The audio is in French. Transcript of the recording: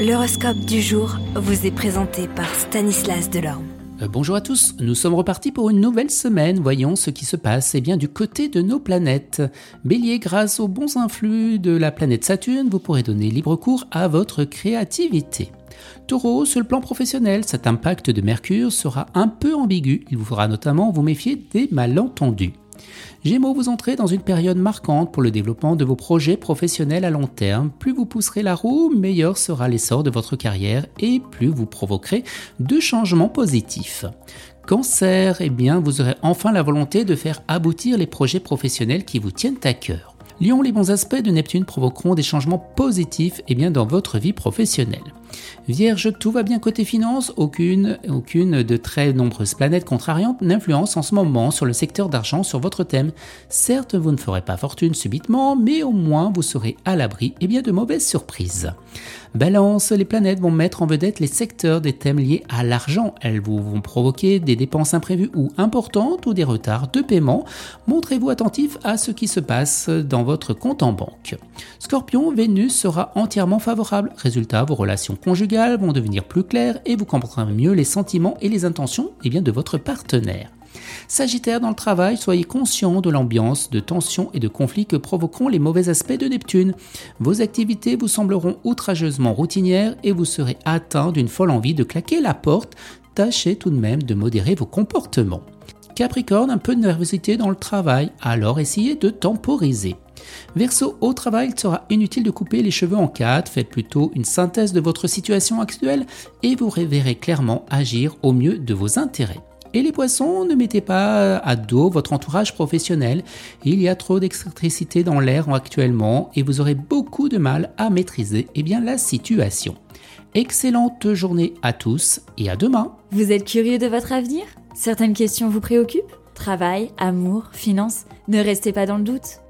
L'horoscope du jour vous est présenté par Stanislas Delorme. Euh, bonjour à tous, nous sommes repartis pour une nouvelle semaine. Voyons ce qui se passe eh bien, du côté de nos planètes. Bélier, grâce aux bons influx de la planète Saturne, vous pourrez donner libre cours à votre créativité. Taureau, sur le plan professionnel, cet impact de Mercure sera un peu ambigu. Il vous fera notamment vous méfier des malentendus. Gémeaux, vous entrez dans une période marquante pour le développement de vos projets professionnels à long terme. Plus vous pousserez la roue, meilleur sera l'essor de votre carrière et plus vous provoquerez de changements positifs. Cancer, eh bien, vous aurez enfin la volonté de faire aboutir les projets professionnels qui vous tiennent à cœur. Lion, les bons aspects de Neptune provoqueront des changements positifs eh bien, dans votre vie professionnelle. Vierge, tout va bien côté finance, aucune, de très nombreuses planètes contrariantes n'influence en ce moment sur le secteur d'argent sur votre thème. Certes, vous ne ferez pas fortune subitement, mais au moins vous serez à l'abri et bien de mauvaises surprises. Balance, les planètes vont mettre en vedette les secteurs des thèmes liés à l'argent. Elles vous vont provoquer des dépenses imprévues ou importantes ou des retards de paiement. Montrez-vous attentif à ce qui se passe dans votre compte en banque. Scorpion, Vénus sera entièrement favorable. Résultat, vos relations conjugales vont devenir plus claires et vous comprendrez mieux les sentiments et les intentions eh de votre partenaire. Sagittaire dans le travail, soyez conscient de l'ambiance de tension et de conflit que provoqueront les mauvais aspects de Neptune. Vos activités vous sembleront outrageusement routinières et vous serez atteint d'une folle envie de claquer la porte. Tâchez tout de même de modérer vos comportements. Capricorne, un peu de nervosité dans le travail, alors essayez de temporiser. Verseau, au travail, il sera inutile de couper les cheveux en quatre, faites plutôt une synthèse de votre situation actuelle et vous verrez clairement agir au mieux de vos intérêts. Et les poissons, ne mettez pas à dos votre entourage professionnel. Il y a trop d'excentricité dans l'air actuellement et vous aurez beaucoup de mal à maîtriser eh bien, la situation. Excellente journée à tous et à demain. Vous êtes curieux de votre avenir? Certaines questions vous préoccupent? Travail, amour, finances? Ne restez pas dans le doute.